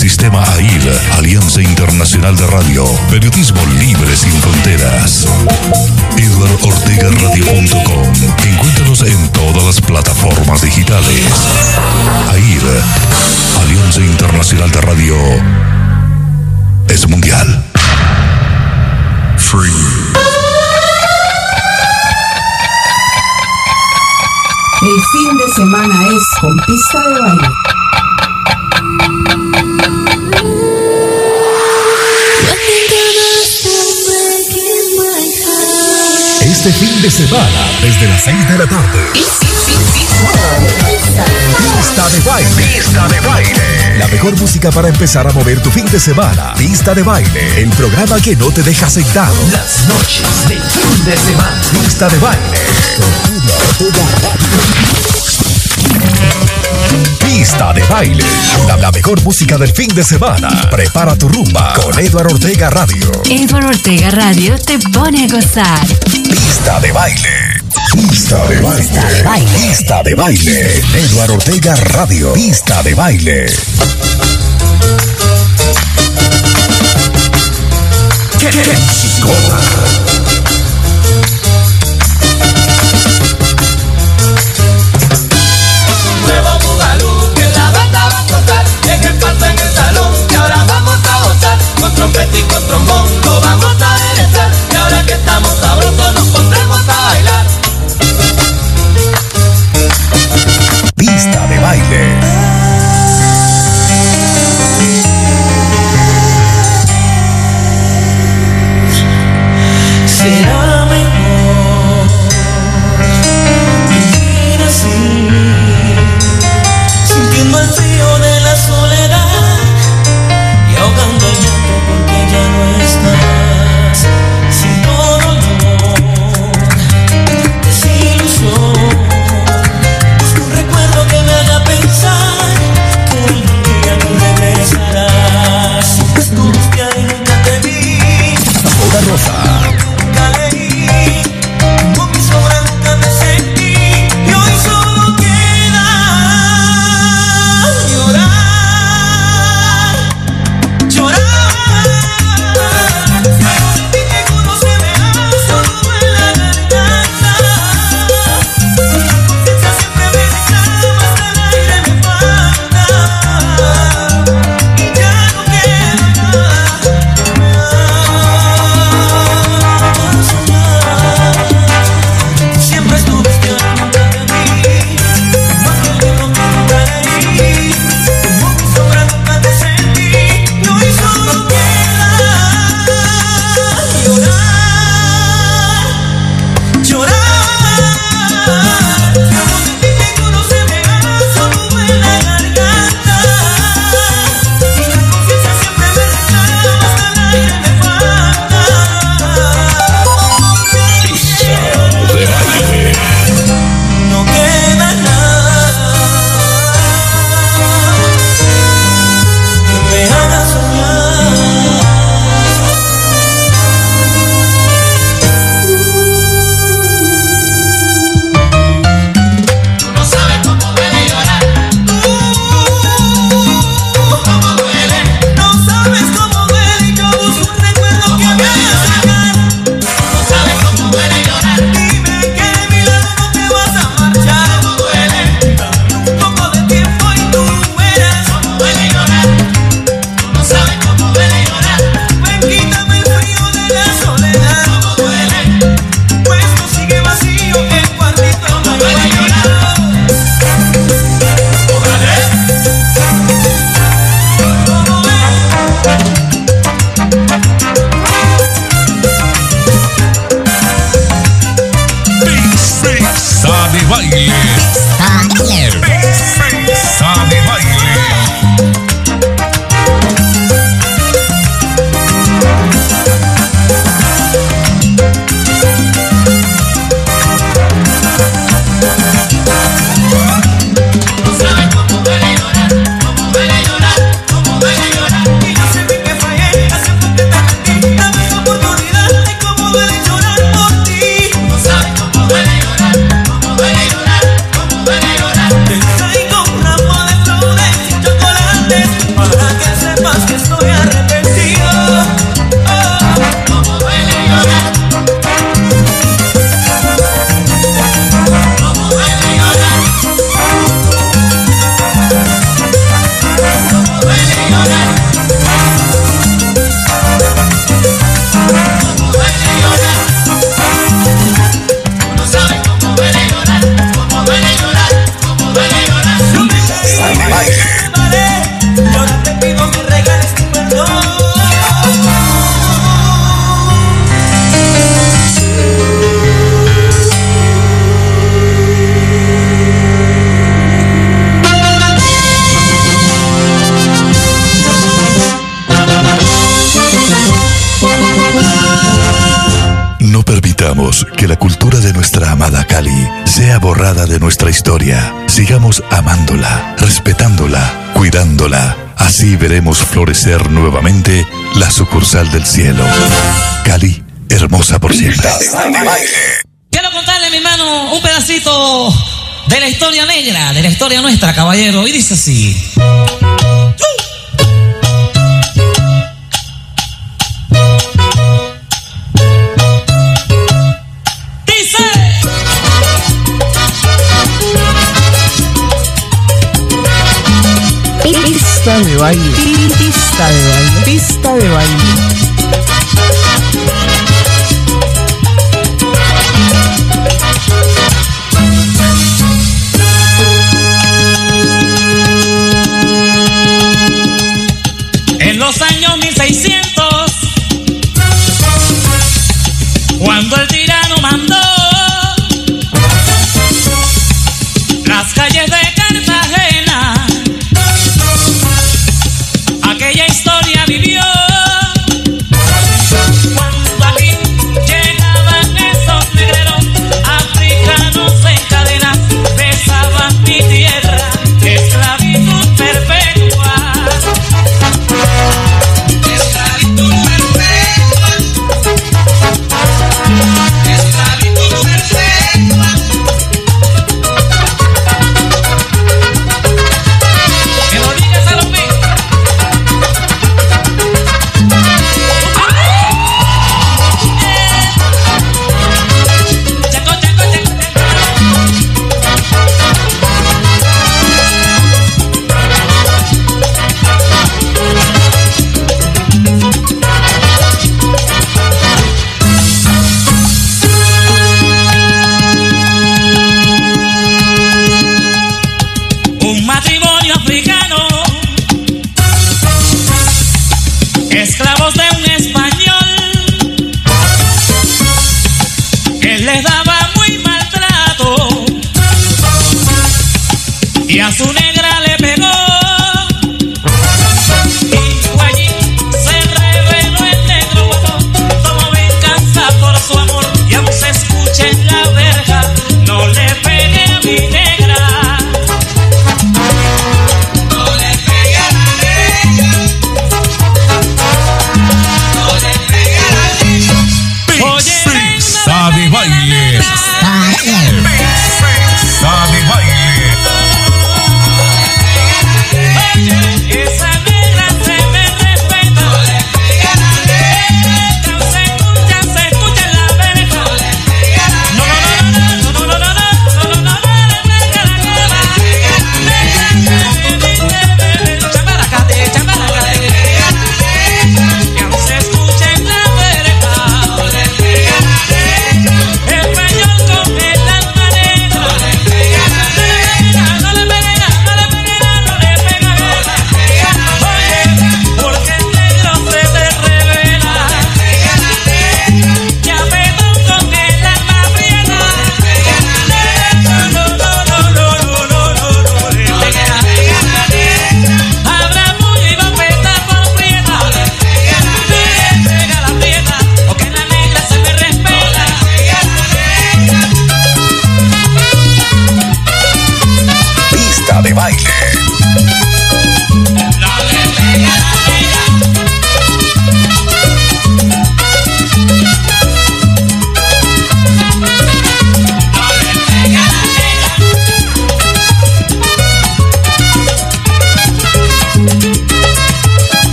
Sistema AIR, Alianza Internacional de Radio. Periodismo libre sin fronteras. EdwardOrtegaRadio.com. Encuéntranos en todas las plataformas digitales. AIR, Alianza Internacional de Radio. Es mundial. Free. El fin de semana es con pista de baile. Este fin de semana, desde las 6 de la tarde. Pista de baile. Pista de baile. La mejor música para empezar a mover tu fin de semana. Pista de baile. El programa que no te deja sentado. Las noches del fin de semana. Pista de baile. Pista de baile. La, la mejor música del fin de semana. Prepara tu rumba con Eduardo Ortega Radio. Edward Ortega Radio te pone a gozar. Pista de baile. Pista de baile. Pista de baile. Eduardo Ortega Radio. Pista de baile. ¡Qué, qué Así veremos florecer nuevamente la sucursal del cielo. Cali, hermosa por siempre. Quiero contarle, mi hermano, un pedacito de la historia negra, de la historia nuestra, caballero. Y dice así. Pista de baile. Pista de baile. Pista de baile.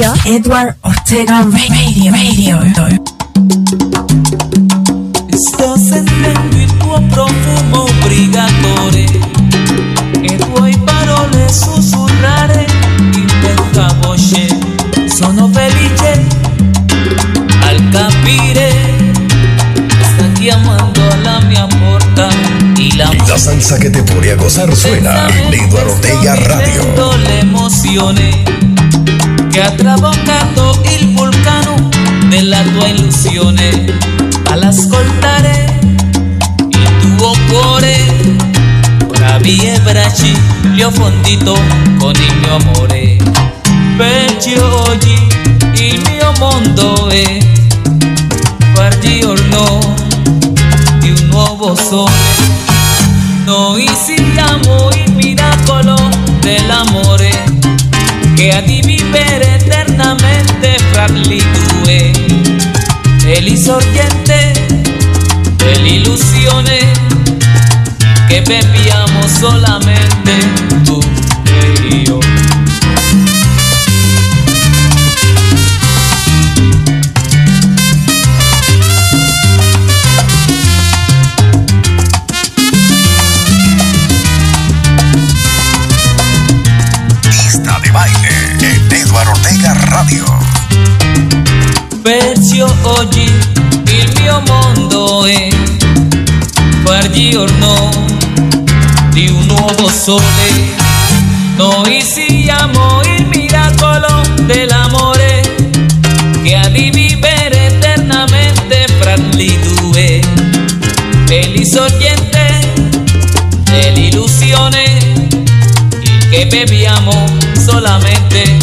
Radio. Edward Ortega Radio. Radio. Sto sentendo il tuo profumo brigatore e tuoi parole sussurrare in questa voce. Sono felice al capire sta chiamando alla mia porta y la La salsa que te pone a gozar suena en Eduardo Ortega Radio. Che ha trabocato il vulcano della tua illusione all'ascoltare il tuo cuore ora viebraci gli ho fondito con il mio amore perciò oggi il mio mondo è far giorno di un nuovo sole noi siamo il miracolo dell'amore che ha di vivere eternamente fra gli due. È l'insorgente dell'illusione che beviamo solamente tu e io. Di un nuovo sole. Noi siamo il miracolo dell'amore che ha di vivere eternamente fra gli due. È l'insorgente dell'illusione il che beviamo solamente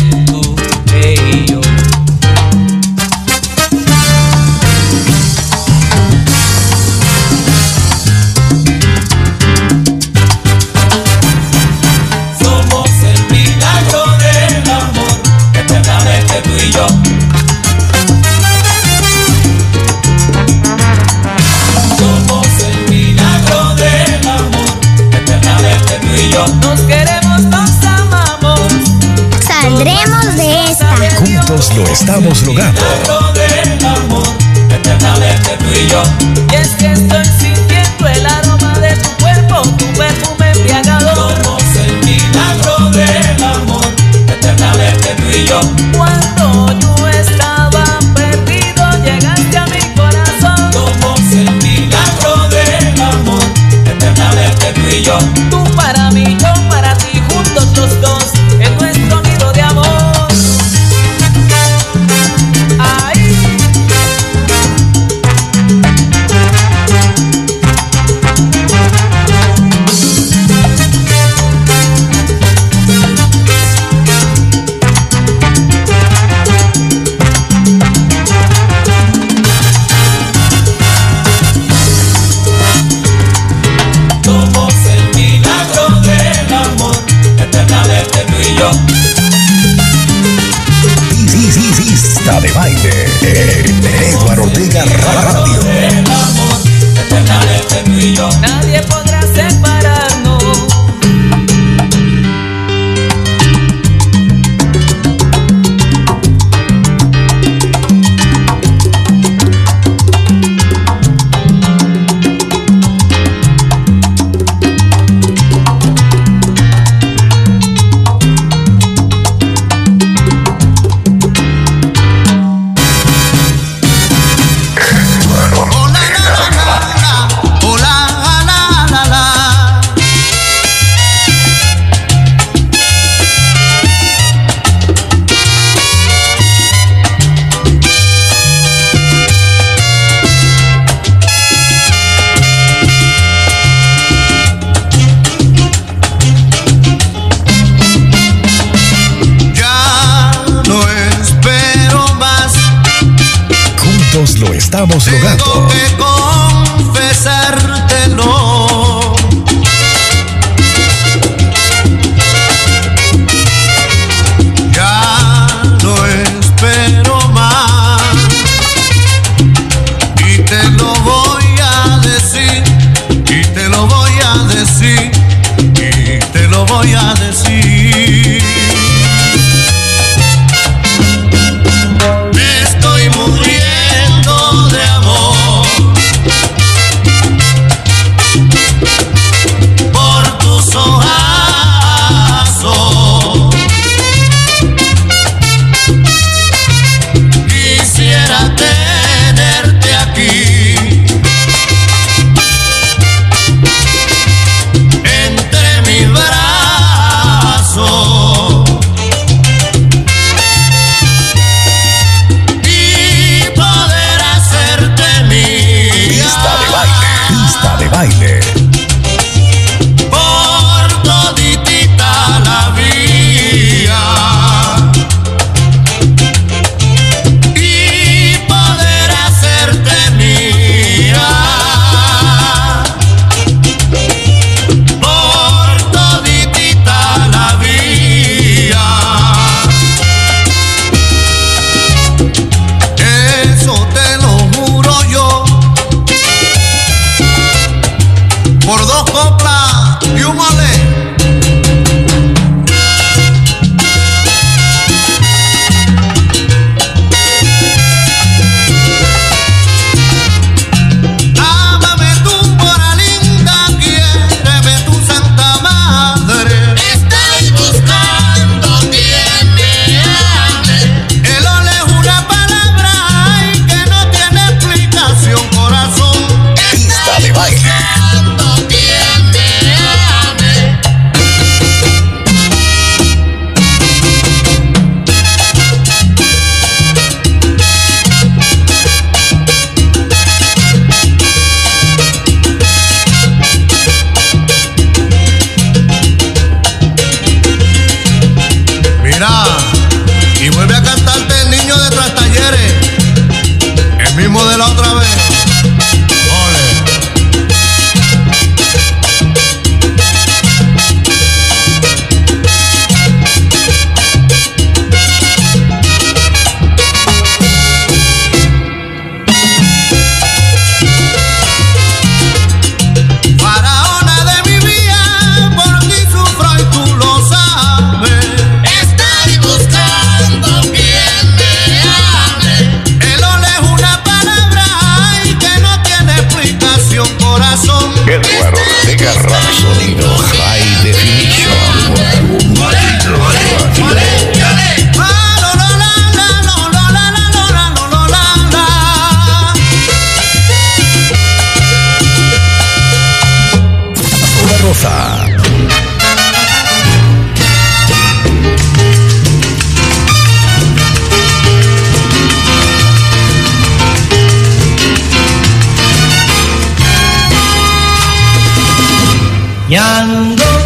阳光。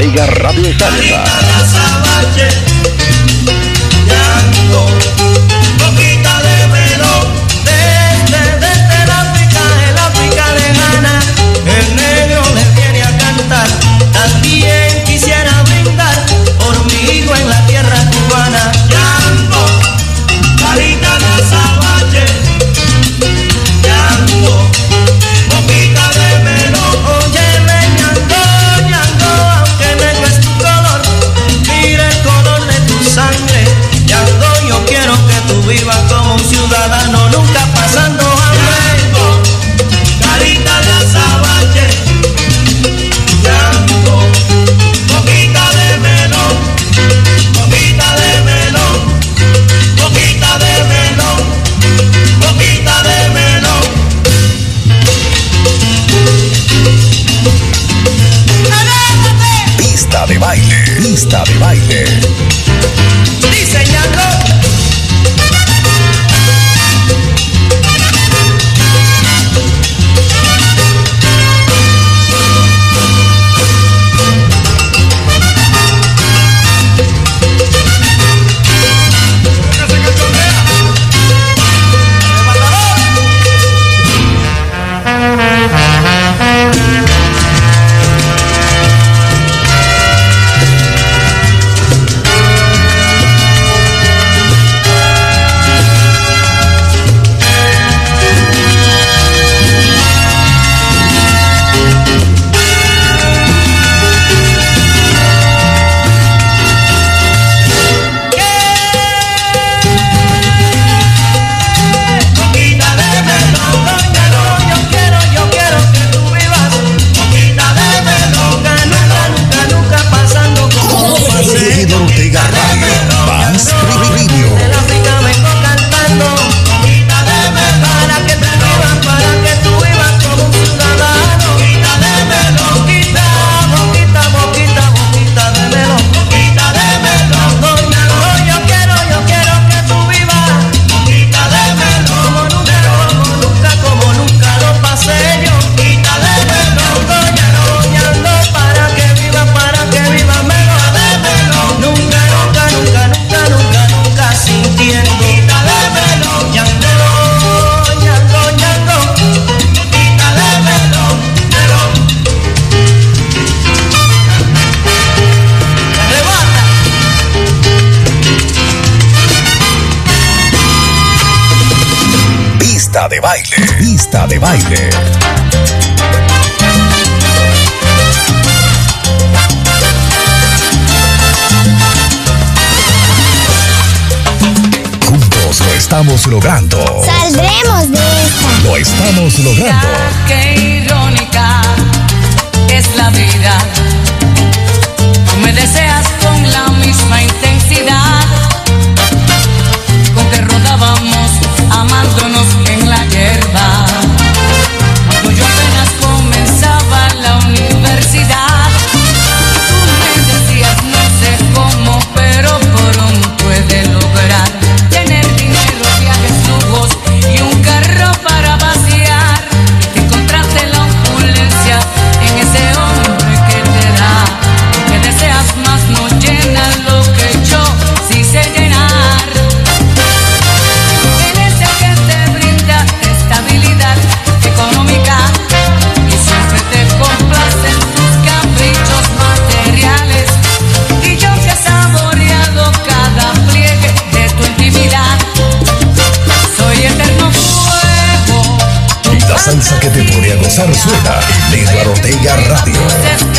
Vega Radio Salsa. ciudadano nunca pasando hambre. Carita de azabache, llanto, boquita de melón, boquita de melón, boquita de melón, boquita de melón. Pista de baile, pista de baile estamos logrando. Saldremos de esta. Lo estamos logrando. Qué irónica es la vida. Tú me deseas con la misma intensidad. Zarzuela en Edward Ortega Radio.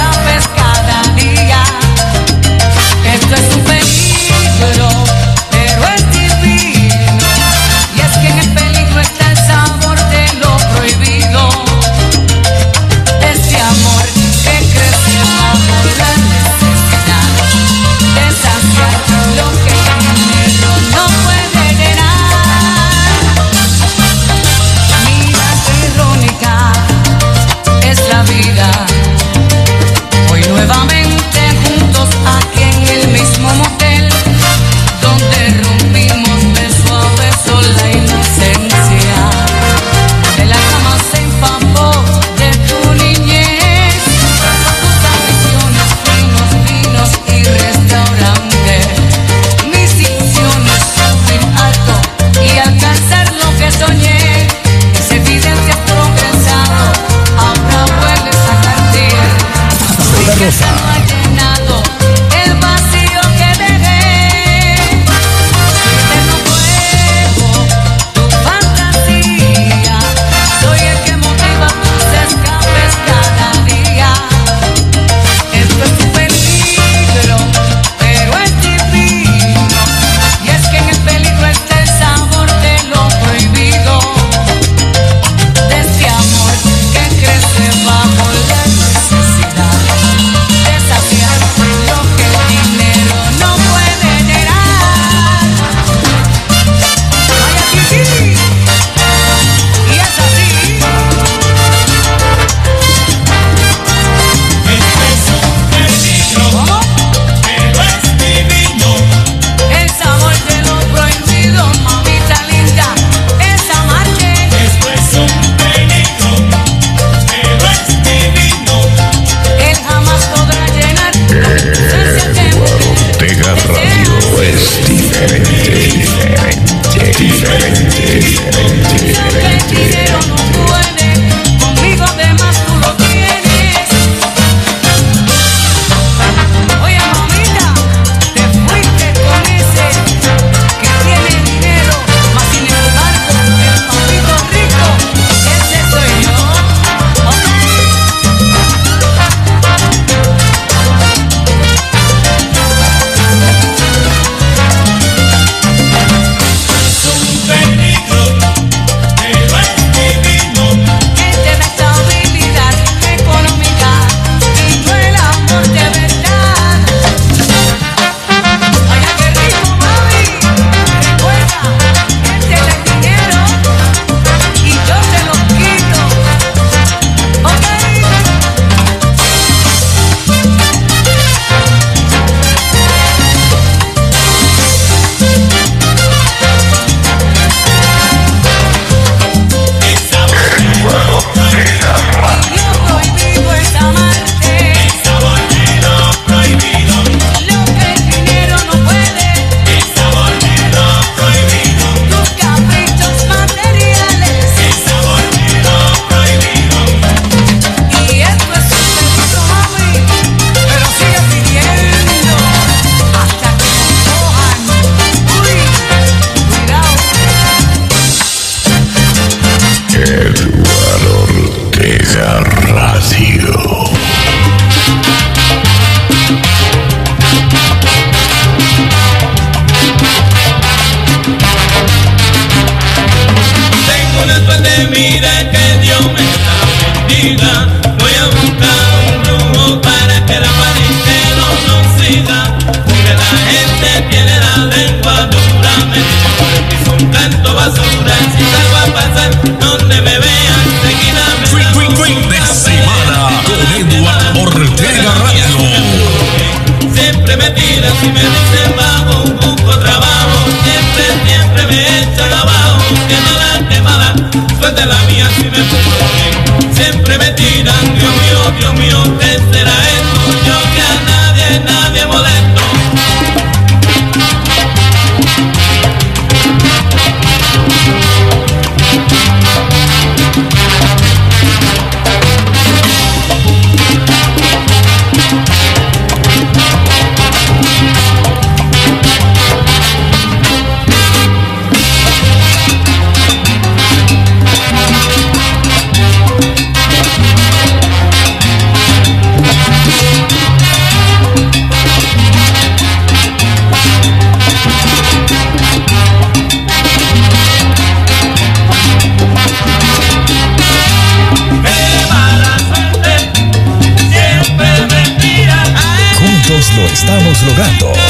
Eduardo logrando.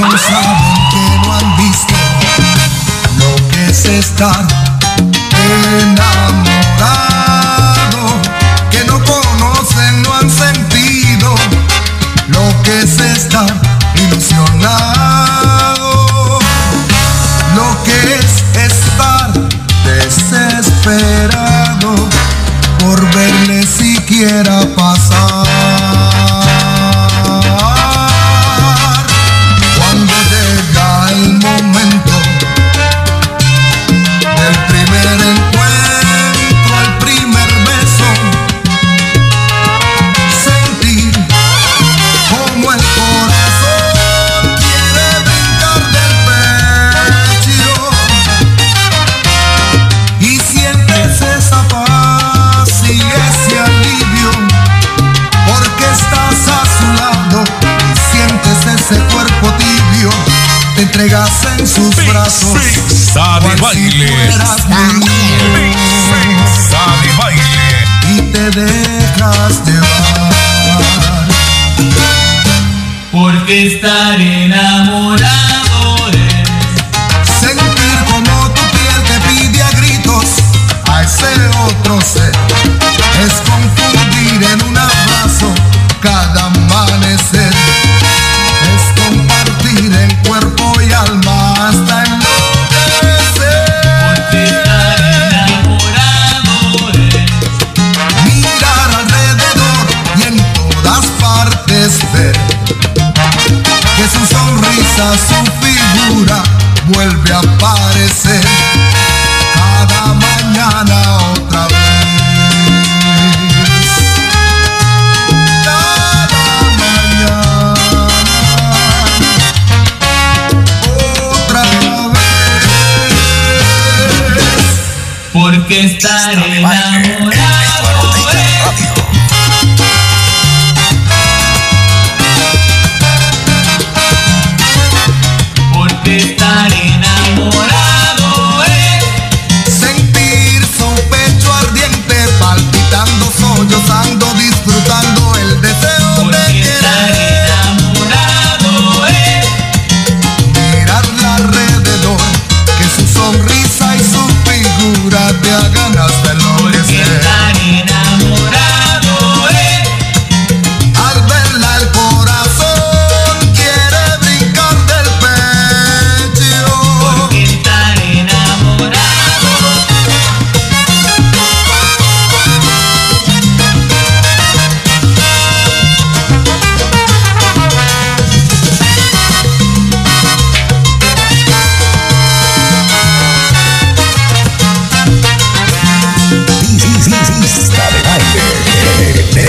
no saben, que no han visto lo que es estar enamorado, que no conocen, no han sentido lo que es estar ilusionado, lo que es estar desesperado por verle siquiera pasar. Ángeles.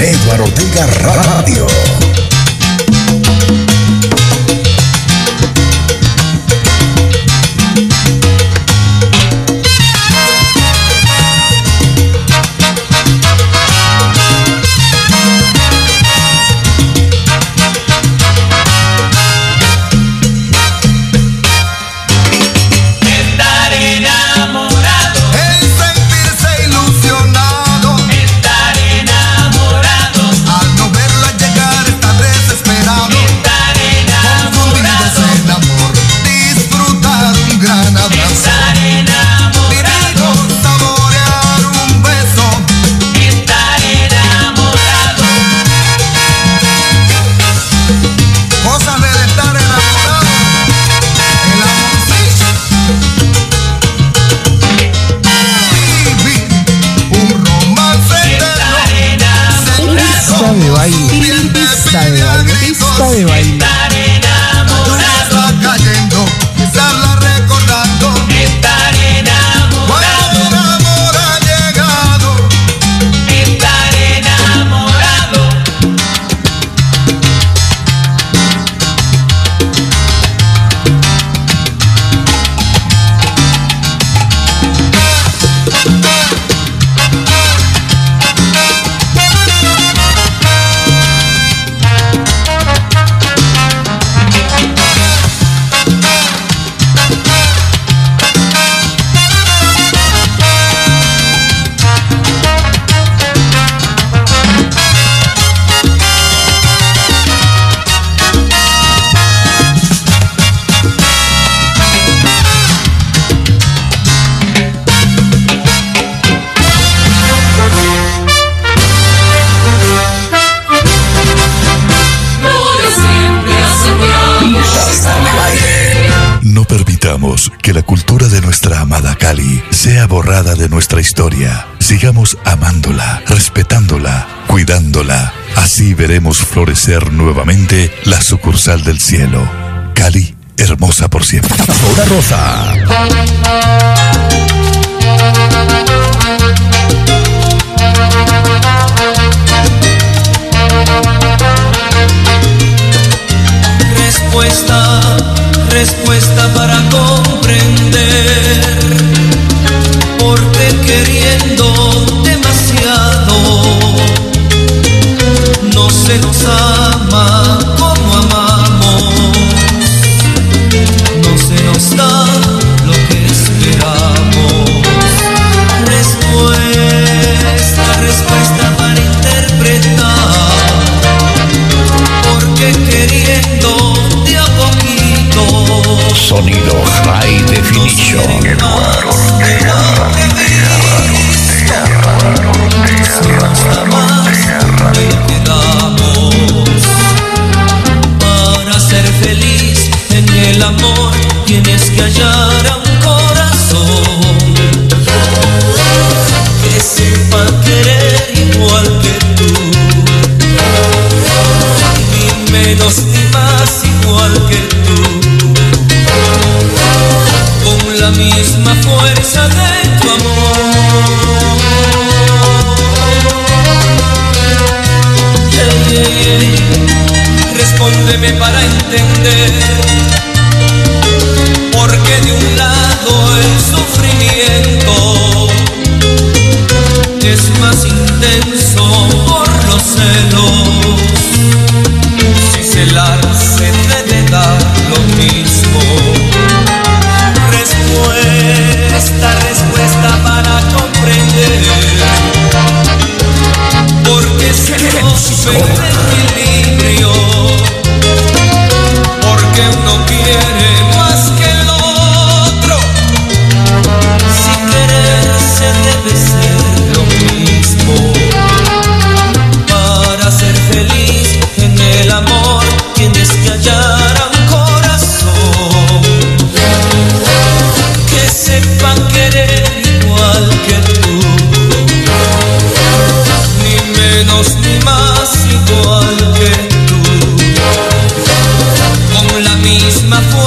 Eduardo Ortega Radio. borrada de nuestra historia. Sigamos amándola, respetándola, cuidándola. Así veremos florecer nuevamente la sucursal del cielo. Cali, hermosa por siempre. Zona Rosa. Respuesta, respuesta para comprender sonido High Definition. más igual que tú, con la misma fuerza.